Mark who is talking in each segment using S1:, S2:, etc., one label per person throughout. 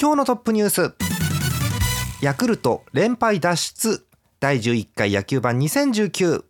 S1: 今日のトップニュース。ヤクルト連敗脱出。第11回野球盤2019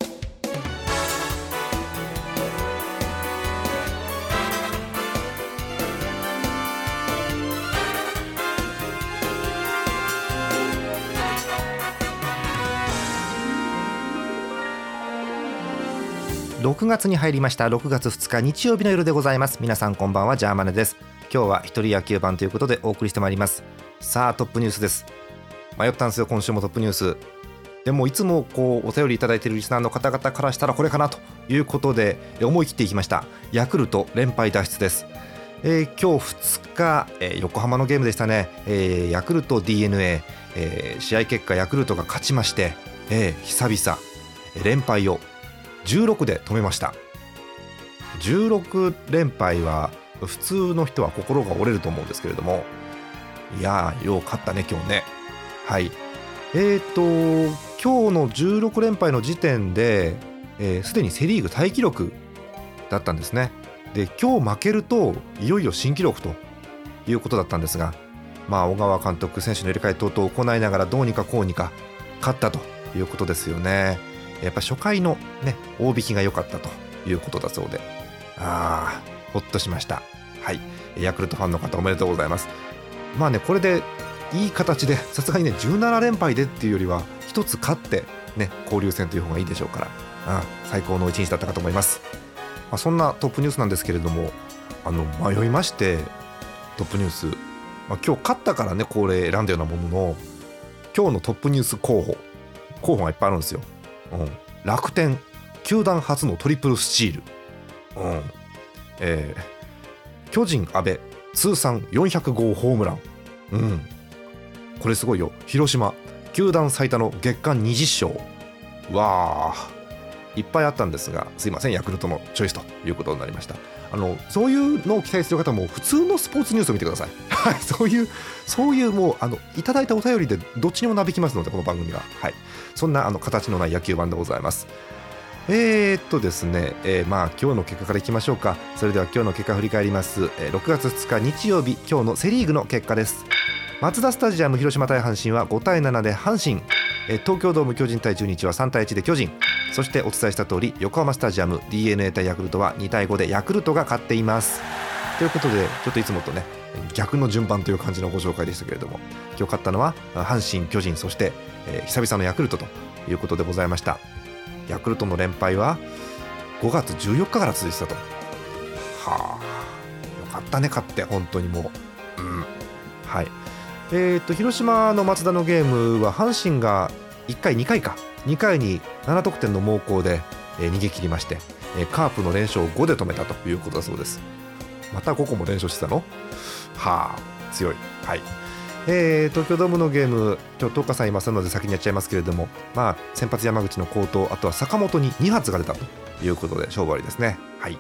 S1: 6月に入りました。6月2日日曜日の夜でございます。皆さんこんばんは。ジャーマネです。今日は一人野球版ということでお送りしてまいります。さあトップニュースです。迷ったんですよ今週もトップニュース。でもいつもこうお便りいただいているリスナーの方々からしたらこれかなということで思い切っていきました。ヤクルト連敗脱出です。えー、今日2日、えー、横浜のゲームでしたね、えー、ヤクルト d n a えー、試合結果ヤクルトが勝ちまして、えー、久々連敗を16で止めました。16連敗は普通の人は心が折れると思うんですけれども。いやーよう勝ったね今日ね。はい。えーと今日の16連敗の時点ですで、ー、にセ・リーグタイ記録だったんですね。で今日負けるといよいよ新記録ということだったんですがまあ小川監督選手の入れ替え等々を行いながらどうにかこうにか勝ったということですよね。やっぱ初回のね大引きが良かったということだそうで。ああほっとしました。はい。ヤクルトファンの方おめでとうございます。まあねこれでいい形でさすがにね17連敗でっていうよりは1つ勝ってね交流戦という方がいいでしょうから、あ最高の一日だったかと思います、まあ、そんなトップニュースなんですけれどもあの迷いましてトップニュース、まあ、今日勝ったからねこれ選んだようなものの今日のトップニュース候補。候補がいっぱいあるんですよ。うん、楽天球団初のトリプルスチール、うん。えー、巨人阿部通算400号ホームラン、うん、これすごいよ。広島球団最多の月間20勝。わあ。いっぱいあったんですがすいませんヤクルトのチョイスということになりました。あのそういうのを期待する方も普通のスポーツニュースを見てください。はい。そういうそういうもうあのいただいたお便りでどっちにもなびきますのでこの番組は。はい。そんなあの形のない野球版でございます。えー、っとですね、えー、まあ今日の結果からいきましょうか。それでは今日の結果振り返ります、えー、6月2日日曜日今日のセ・リーグの結果です。マツダスタジアム広島対阪神は5対7で阪神。東京ドーム巨人対中日は3対1で巨人。そしてお伝えした通り横浜スタジアム d n a 対ヤクルトは2対5でヤクルトが勝っています。ということでちょっといつもとね逆の順番という感じのご紹介でしたけれども今日勝ったのは阪神巨人そして、えー、久々のヤクルトということでございました。ヤクルトの連敗は5月14日から続いてたと。はあよかったね勝って。本当にもう。うん。はい。えーと、広島の松田のゲームは阪神が1回、2回か。2回に7得点の猛攻で、えー、逃げ切りまして、えー、カープの連勝を5で止めたということだそうです。またここも連勝してたの？はあ強い。はい。えー、東京ドームのゲーム、今日東華さんいますので先にやっちゃいますけれども、まあ、先発山口の好投、あとは坂本に2発が出たということで、勝負ありですね。はい、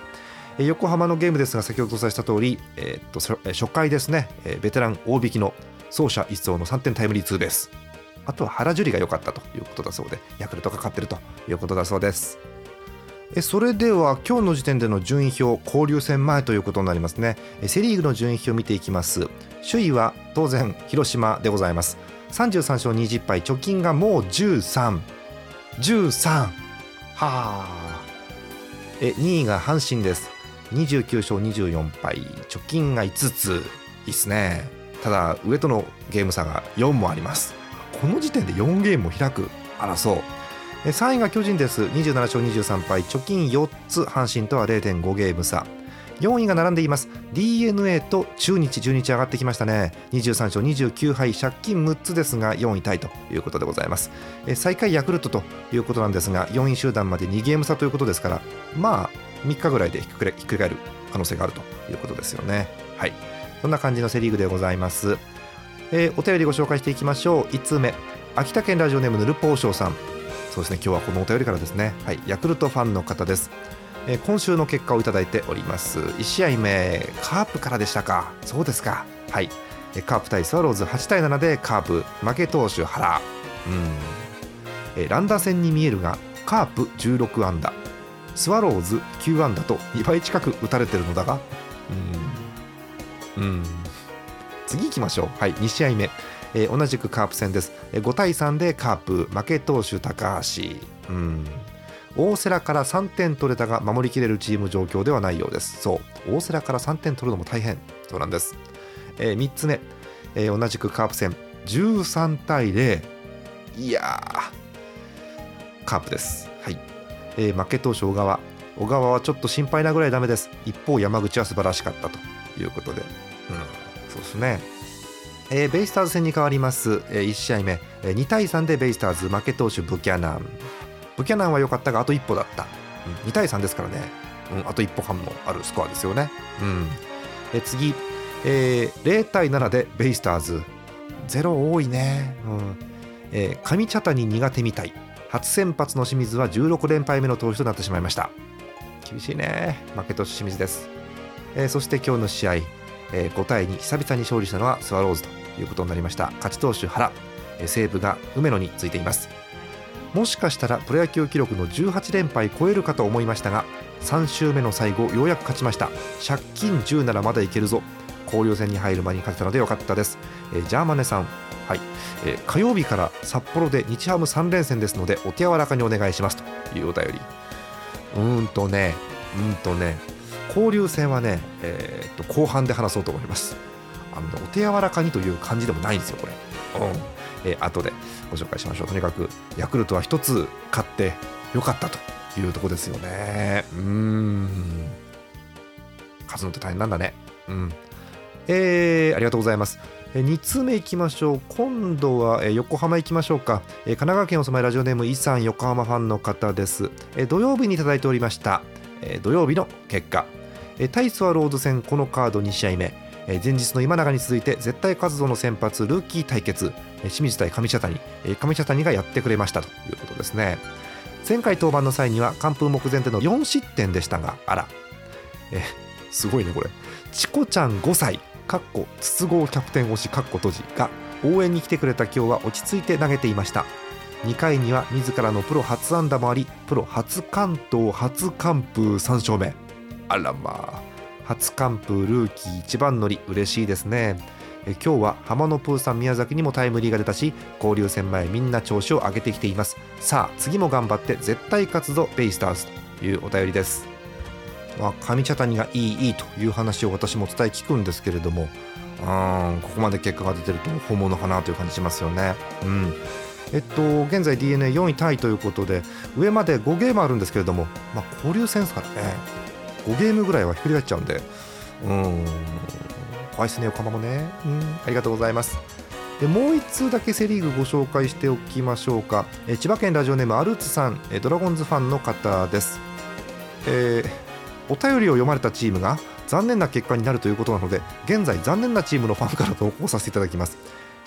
S1: 横浜のゲームですが、先ほどお伝えした通り、えー、っと初回ですね、えー、ベテラン大引きの走者一掃の3点タイムリーツーベース。あとは原樹里が良かったということだそうでヤクルトが勝ってるということだそうです。えそれでは今日の時点での順位表交流戦前ということになりますね。セ・リーグの順位表を見ていきます。首位は当然広島でございます。33勝20敗貯金がもう1313 13はあ。え2位が阪神です。29勝24敗貯金が5つ。いいっすね。ただ上とのゲーム差が4もあります。この時点で4ゲームを開く争う。3位が巨人です。27勝23敗貯金4つ阪神とは0.5ゲーム差4位が並んでいます。d n a と中日中日上がってきましたね。23勝29敗借金6つですが4位タイということでございます。最下位ヤクルトということなんですが4位集団まで2ゲーム差ということですからまあ3日ぐらいでひっくり返る可能性があるということですよね。はい。そんな感じのセ・リーグでございます。えー、お便りご紹介していきましょう。1通目。秋田県ラジオネームぬるぽうしょうさん。そうですね。今日はこのお便りからですね。はい。ヤクルトファンの方です。えー、今週の結果をいただいております。1試合目カープからでしたか。そうですか。はい。カープ対スワローズ8対7でカープ負け投手原。うん、え、ランダ戦に見えるがカープ16安打。スワローズ9安打と2倍近く打たれてるのだが。うん。うん。次行きましょう。はい。2試合目、えー、同じくカープ戦です。5対3でカープ負け投手高橋。うん。大瀬良から3点取れたが守りきれるチーム状況ではないようです。そう。大瀬良から3点取るのも大変。そうなんです、えー、3つ目、えー、同じくカープ戦。13対0いやカープです。はい、えー、負け投手小川。小川はちょっと心配なぐらいダメです。一方山口は素晴らしかったということで。うん。そうですね。えー、ベイスターズ戦に変わります、えー、1試合目、えー、2対3でベイスターズ負け投手ブキャナン。ブキャナンは良かったがあと一歩だった、うん、2対3ですからね、うん、あと一歩半もあるスコアですよね、うん、え次、えー、0対7でベイスターズ。0多いね、うん。えー、上茶谷苦手みたい。初先発の清水は16連敗目の投手となってしまいました。厳しいね。負け投手清水です、えー、そして今日の試合、えー、5対2久々に勝利したのはスワローズと。いうことになりました。勝ち投手原、西武が梅野についています。もしかしたらプロ野球記録の18連敗超えるかと思いましたが3週目の最後ようやく勝ちました。借金10ならまだいけるぞ。交流戦に入る前に勝てたのでよかったです、えー、ジャーマネさんはい、えー、火曜日から札幌で日ハム3連戦ですのでお手柔らかにお願いします。というお便り。うーんとねうんとね交流戦はね、えー、っと後半で話そうと思います。あの、ね、お手柔らかにという感じでもないんですよこれ。うん。えー、後でご紹介しましょう。とにかくヤクルトは1つ勝ってよかったというとこですよね。うん。勝つのって大変なんだね。うん。えー、ありがとうございます。2通目いきましょう。今度は横浜行きましょうか。神奈川県お住まいラジオネームイさん横浜ファンの方です。土曜日にいただいておりました。土曜日の結果。対スワローズ戦このカード2試合目前日の今永に続いて絶対活動の先発ルーキー対決。清水対上茶谷。上茶谷がやってくれましたということですね。前回登板の際には完封目前での4失点でしたがあら。えすごいねこれ。チコちゃん5歳かっこ筒香キャプテン推しかっこ閉じが応援に来てくれた今日は落ち着いて投げていました。2回には自らのプロ初安打もありプロ初完投初完封3勝目。あらまあ。初完封ルーキー一番乗り嬉しいですね。え今日は浜野プーさん宮崎にもタイムリーが出たし交流戦前みんな調子を上げてきています。さあ次も頑張って絶対勝つぞベイスターズ。というお便りです。まあ、上茶谷がいいいいという話を私も伝え聞くんですけれどもうんここまで結果が出てると本物かなという感じしますよね。うん。えっと、現在 d n a 4位タイということで上まで5ゲームあるんですけれども、まあ、交流戦ですからね。5ゲームぐらいはひっくり返っちゃうんで。うん。怖いですね横浜もね。うん。ありがとうございます。でもう1通だけセ・リーグご紹介しておきましょうか。え千葉県ラジオネームアルツさん。えドラゴンズファンの方です、えー、お便りを読まれたチームが残念な結果になるということなので現在残念なチームのファンから投稿させていただきます。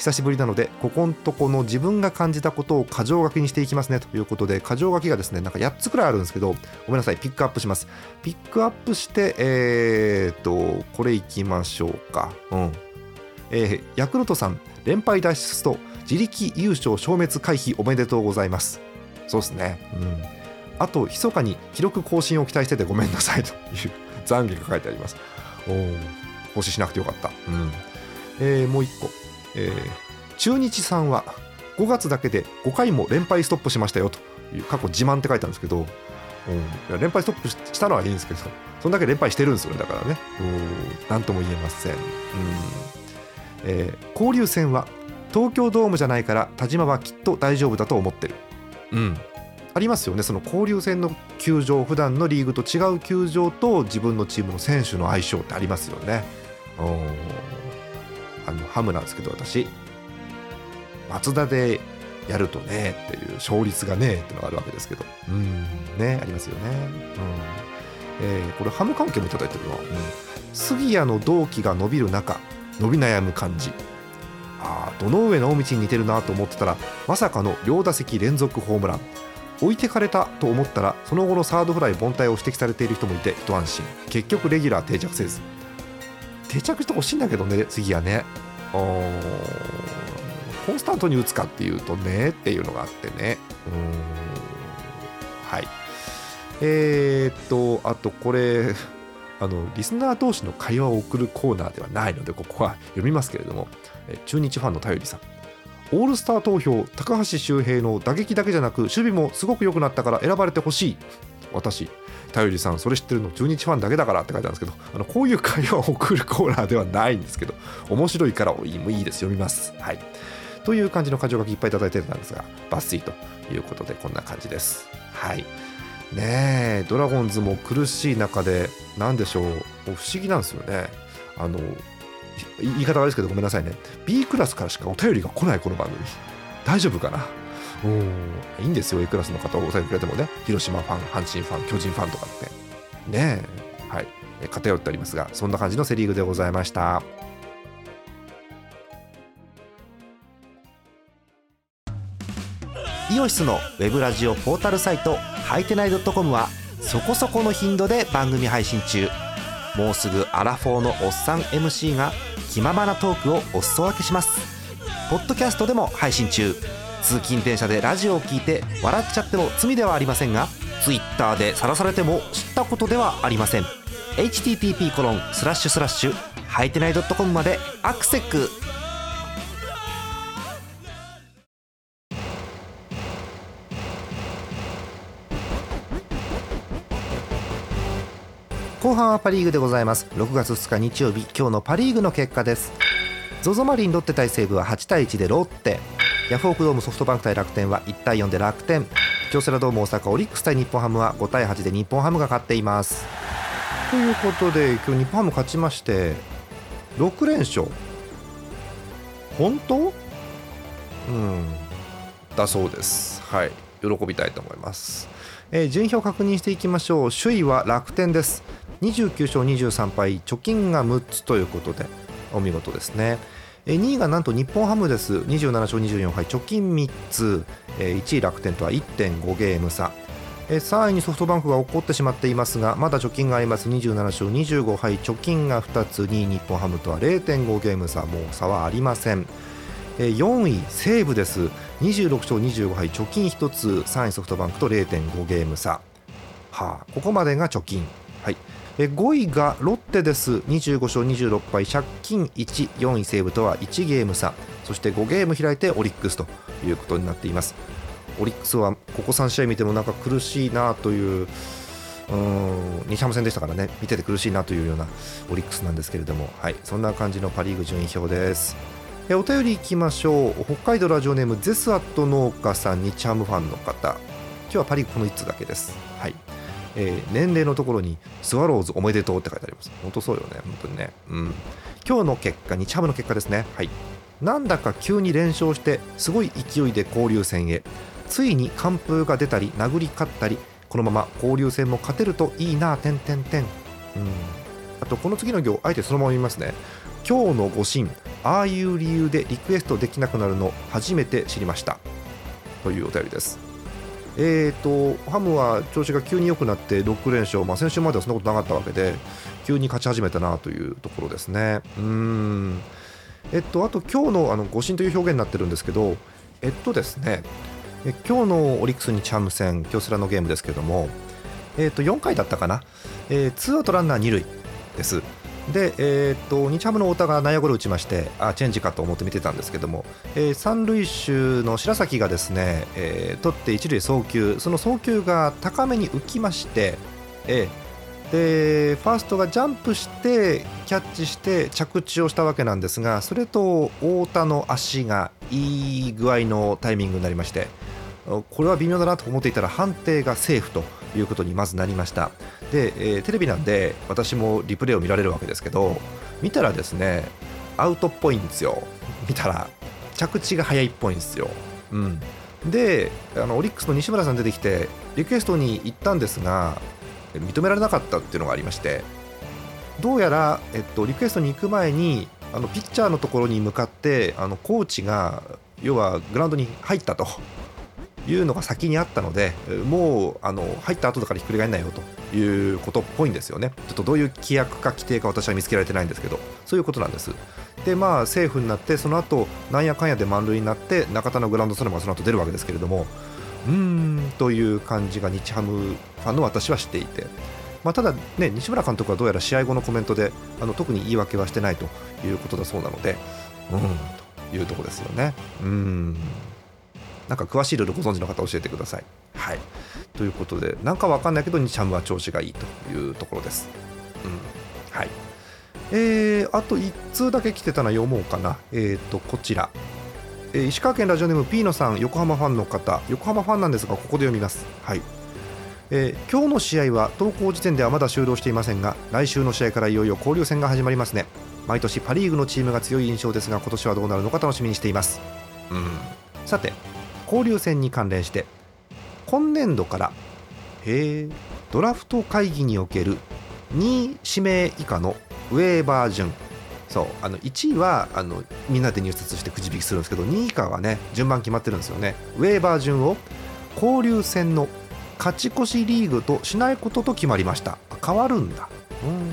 S1: 久しぶりなのでここんとこの自分が感じたことを箇条書きにしていきますねということで箇条書きがですねなんか8つくらいあるんですけどごめんなさいピックアップします。ピックアップしてえー、っとこれいきましょうか。うん。えー、ヤクルトさん連敗脱出と自力優勝消滅回避おめでとうございます。そうですね。うん。あと密かに記録更新を期待しててごめんなさいという懺悔が書いてあります。おお更新しなくてよかった。うん。えー、もう1個。えー、中日さんは5月だけで5回も連敗ストップしましたよという過去自慢って書いたんですけど、うん、連敗ストップしたのはいいんですけどそんだけ連敗してるんですよねだからね。何とも言えません、うんえー、交流戦は東京ドームじゃないから田島はきっと大丈夫だと思ってる。うんありますよね。その交流戦の球場普段のリーグと違う球場と自分のチームの選手の相性ってありますよね。あのハムなんですけど私。松田でやるとねっていう勝率がねっていうのがあるわけですけど。うんねありますよね、うん。えー、これハム関係もいただいてるな、うん、杉谷の同期が伸びる中伸び悩む感じ。ああ堂上直道に似てるなと思ってたらまさかの両打席連続ホームラン。置いてかれたと思ったらその後のサードフライ凡退を指摘されている人もいて一安心。結局レギュラー定着せず。定着してほしいんだけどね次はね。コンスタントに打つかっていうとねっていうのがあってね。うん。はい。えー、っとあとこれあのリスナー同士の会話を送るコーナーではないのでここは読みますけれども。中日ファンの頼りさん。オールスター投票高橋周平の打撃だけじゃなく守備もすごく良くなったから選ばれてほしい。私頼りさんそれ知ってるの？中日ファンだけだからって書いてあるんですけどあのこういう会話を送るコーナーではないんですけど面白いからいいです。読みます。はい。という感じの箇条書きいっぱいいただいてたんですが抜粋ということでこんな感じです。はい。ねえドラゴンズも苦しい中で何でしょう？不思議なんですよね。あの言い方悪いですけどごめんなさいね。B クラスからしかお便りが来ないこの番組。大丈夫かな？うん。いいんですよ A クラスの方をお便りくれてもね。広島ファン阪神ファン巨人ファンとかって。ねえ。はい。偏っておりますがそんな感じのセ・リーグでございました。イオシスのウェブラジオポータルサイトハイテナイドットコムはそこそこの頻度で番組配信中。もうすぐアラフォーのおっさん MC が気ままなトークをお裾分けします。ポッドキャストでも配信中。通勤電車でラジオを聞いて笑っちゃっても罪ではありませんが Twitter で晒されても知ったことではありません。http コロンスラッシュスラッシュハイテナイドットコムまでアクセック後半はパ・リーグでございます。6月2日日曜日。今日のパ・リーグの結果です。ZOZO マリンロッテ対西武は8対1でロッテ。ヤフオクドームソフトバンク対楽天は1対4で楽天。京セラドーム大阪オリックス対日本ハムは5対8で日本ハムが勝っています。ということで今日日本ハム勝ちまして6連勝。本当？うん。だそうです。はい。喜びたいと思います。えー、順位表確認していきましょう。首位は楽天です。29勝23敗貯金が6つということでお見事ですね。2位がなんと日本ハムです。27勝24敗貯金3つ。1位楽天とは1.5ゲーム差。3位にソフトバンクが起こってしまっていますがまだ貯金があります。27勝25敗貯金が2つ。2位日本ハムとは0.5ゲーム差。もう差はありません。4位西武です。26勝25敗貯金1つ。3位ソフトバンクと0.5ゲーム差。はあここまでが貯金はい。5位がロッテです。25勝26敗。借金14位。西武とは1ゲーム差。そして5ゲーム開いてオリックスということになっています。オリックスはここ3試合見てもなんか苦しいなといううん西浜戦でしたからね。見てて苦しいなというようなオリックスなんですけれども、はい、そんな感じのパ・リーグ順位表です。えお便りいきましょう。北海道ラジオネームゼスアット農家さん。にチャームファンの方。今日はパ・リーグこの1つだけです。はい。えー、年齢のところにスワローズおめでとうって書いてあります。本当そうよね、本当にね。うん。今日の結果、日ハムの結果ですね。はい。なんだか急に連勝して、すごい勢いで交流戦へ。ついに完封が出たり、殴り勝ったり、このまま交流戦も勝てるといいな、てんてんてん。うん。あと、この次の行、あえてそのまま見ますね。今日の誤審、ああいう理由でリクエストできなくなるの初めて知りました。というお便りです。えーと、ハムは調子が急に良くなって6連勝、まあ、先週まではそんなことなかったわけで急に勝ち始めたなというところですね。うんえっと、あと今日のあの誤審という表現になってるんですけど、えっとですね、え今日のオリックスにチャム戦、京セラのゲームですけども、えっと、4回だったかな、えー、ツーアウトランナー2塁です。で、えー、っと日ハムの太田が内野ゴロ打ちましてあチェンジかと思って見てたんですけども、えー、三塁手の白崎がですね、えー、取って一塁送球その送球が高めに浮きまして、えー、でファーストがジャンプしてキャッチして着地をしたわけなんですがそれと太田の足がいい具合のタイミングになりましてこれは微妙だなと思っていたら判定がセーフと。いうことにまずなりました。で、えー、テレビなんで私もリプレイを見られるわけですけど見たらですねアウトっぽいんですよ。見たら着地が早いっぽいんですよ、うん、であのオリックスの西村さん出てきてリクエストに行ったんですが認められなかったっていうのがありましてどうやら、えっと、リクエストに行く前にあのピッチャーのところに向かってあのコーチが要はグラウンドに入ったと。いうのが先にあったのでもうあの入った後だからひっくり返らないよということっぽいんですよね。ちょっとどういう規約か規定か私は見つけられてないんですけどそういうことなんです。でまあセーフになってその後なんやかんやで満塁になって中田のグランドソロがその後出るわけですけれどもうーんという感じが日ハムファンの私はしていて。まあ、ただ、ね、西村監督はどうやら試合後のコメントであの特に言い訳はしてないということだそうなので、うん、というところですよね。うん。なんか詳しいルールご存知の方教えてください。はい、ということでなんかわかんないけど日ハムは調子がいいというところです。うん。はい。えー、あと1通だけ来てたの読もうかな。えっ、ー、とこちら、えー、石川県ラジオネームピーノさん横浜ファンの方。横浜ファンなんですがここで読みます。はい。えー、今日の試合は投稿時点ではまだ終了していませんが来週の試合からいよいよ交流戦が始まりますね。毎年パ・リーグのチームが強い印象ですが今年はどうなるのか楽しみにしています、うん、さて交流戦に関連して今年度からへドラフト会議における2位指名以下のウェーバー順。そうあの1位はあのみんなで入札してくじ引きするんですけど2位以下はね順番決まってるんですよね。ウェーバー順を交流戦の勝ち越しリーグとしないことと決まりました。変わるんだ、うん。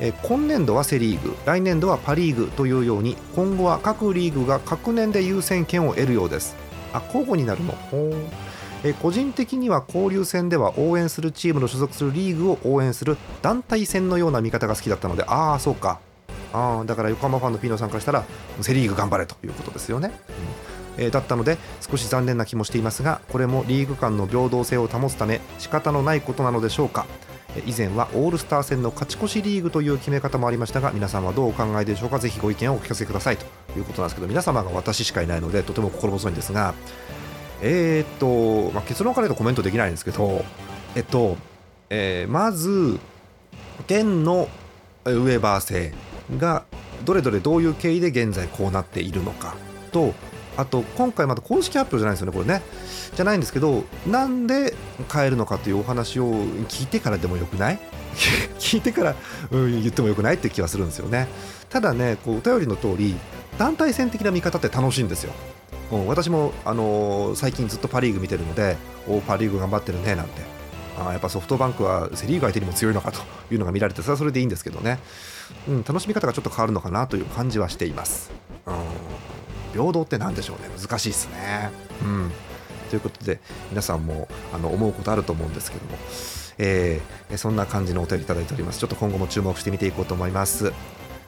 S1: え今年度はセ・リーグ来年度はパ・リーグというように今後は各リーグが各年で優先権を得るようです。あ交互になるの？え個人的には交流戦では応援するチームの所属するリーグを応援する団体戦のような見方が好きだったのでああそうか。あだから横浜ファンのピーノさんからしたらセ・リーグ頑張れということですよね、うん。えー、だったので少し残念な気もしていますがこれもリーグ間の平等性を保つため仕方のないことなのでしょうか以前はオールスター戦の勝ち越しリーグという決め方もありましたが皆さんはどうお考えでしょうか？ぜひご意見をお聞かせくださいということなんですけど皆様が私しかいないのでとても心細いんですがえー、っと、まあ、結論から言うとコメントできないんですけどえっと、えー、まず現のウェーバー制がどれどれどういう経緯で現在こうなっているのかとあと今回まだ公式発表じゃないですよねこれね。じゃないんですけどなんで変えるのかというお話を聞いてからでもよくない？聞いてから、うん、言ってもよくないって気はするんですよね。ただねこうお便りの通り団体戦的な見方って楽しいんですよ。うん、私も、あのー、最近ずっとパ・リーグ見てるのでおパ・リーグ頑張ってるねなんて。あやっぱソフトバンクはセ・リーグ相手にも強いのかというのが見られてそれはそれでいいんですけどね、うん、楽しみ方がちょっと変わるのかなという感じはしています。うん。平等って何でしょうね。難しいですね。うん。ということで皆さんもあの思うことあると思うんですけども、えー、そんな感じのお便りいただいております。ちょっと今後も注目して見ていこうと思います。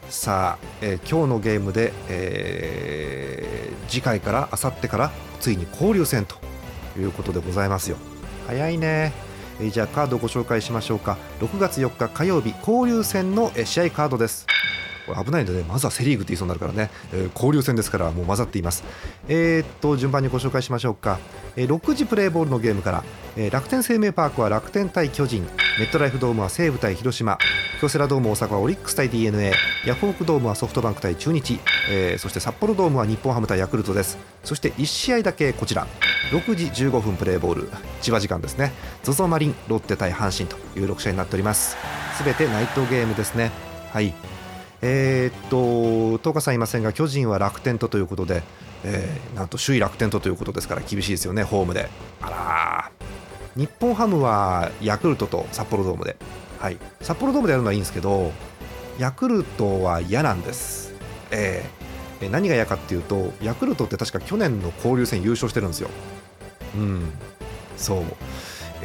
S1: さあ、えー、今日のゲームで、えー、次回からあさってからついに交流戦ということでございますよ。早いね。えー、じゃあカードをご紹介しましょうか。6月4日火曜日交流戦の試合カードです。これ危ないので、まずはセ・リーグって言いそうになるからね、えー、交流戦ですからもう混ざっています。えー、っと順番にご紹介しましょうか、えー、6時プレーボールのゲームから、えー、楽天生命パークは楽天対巨人。メットライフドームは西武対広島。京セラドーム大阪はオリックス対 d n a ヤフオクドームはソフトバンク対中日、えー、そして札幌ドームは日本ハム対ヤクルトです。そして1試合だけこちら。6時15分プレーボール。千葉時間ですね。ZOZO マリンロッテ対阪神という6試合になっております。すべてナイトゲームですね。はい。えー、っと東華さんいませんが巨人は楽天とということで、えー、なんと首位楽天とということですから厳しいですよねホームで。あら日本ハムはヤクルトと札幌ドームで、はい、札幌ドームでやるのはいいんですけどヤクルトは嫌なんです、えー、何が嫌かっていうとヤクルトって確か去年の交流戦優勝してるんですよ。うん。そう。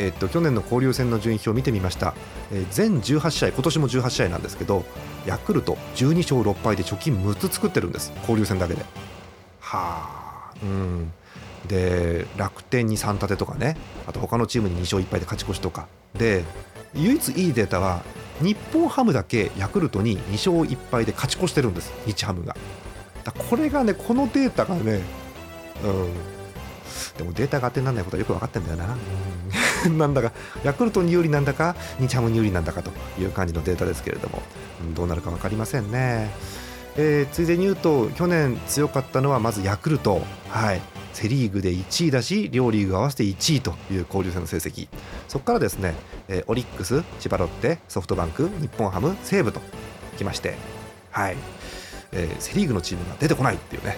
S1: え、っと去年の交流戦の順位表を見てみました、えー、全18試合今年も18試合なんですけどヤクルト12勝6敗で貯金6つ作ってるんです。交流戦だけで。はあ。うん。で楽天に3立てとかね。あと他のチームに2勝1敗で勝ち越しとか。で唯一いいデータは日本ハムだけヤクルトに2勝1敗で勝ち越してるんです。日ハムが。だこれがねこのデータがねうん。でもデータが当てにならないことはよく分かってんだよな、うん、なんだかヤクルトに有利なんだか日ハムに有利なんだかという感じのデータですけれども、うん、どうなるか分かりませんね、えー、ついでに言うと去年強かったのはまずヤクルト。はい。セ・リーグで1位だし両リーグ合わせて1位という交流戦の成績。そこからですね、えー、オリックス千葉ロッテソフトバンク日本ハム西武ときましてはい。えー、セ・リーグのチームが出てこないっていうね、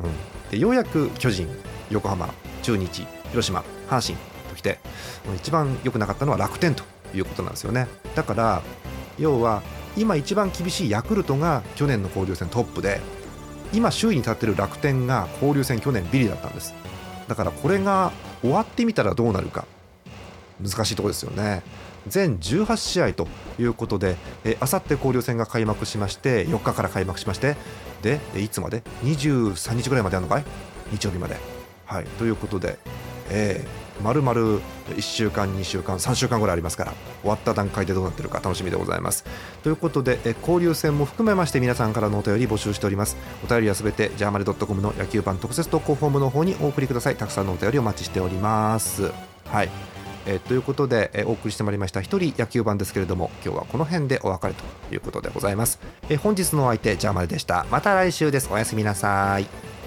S1: うん、でようやく巨人横浜中日広島阪神ときて一番良くなかったのは楽天ということなんですよね。だから要は今一番厳しいヤクルトが去年の交流戦トップで今首位に立ってる楽天が交流戦去年ビリだったんです。だからこれが終わってみたらどうなるか難しいところですよね。全18試合ということであさって交流戦が開幕しまして4日から開幕しましてでいつまで？23日ぐらいまであるのかい？日曜日まで。はい。ということでえーまるまる1週間2週間3週間ぐらいありますから終わった段階でどうなってるか楽しみでございます。ということでえ交流戦も含めまして皆さんからのお便り募集しております。お便りはすべてジャーマネドットコムの野球版特設投稿フォームの方にお送りください。たくさんのお便りお待ちしております。はい。えということで、えお送りしてまいりました一人野球版ですけれども今日はこの辺でお別れということでございます、え本日のお相手ジャーマネでした。また来週です。おやすみなさい。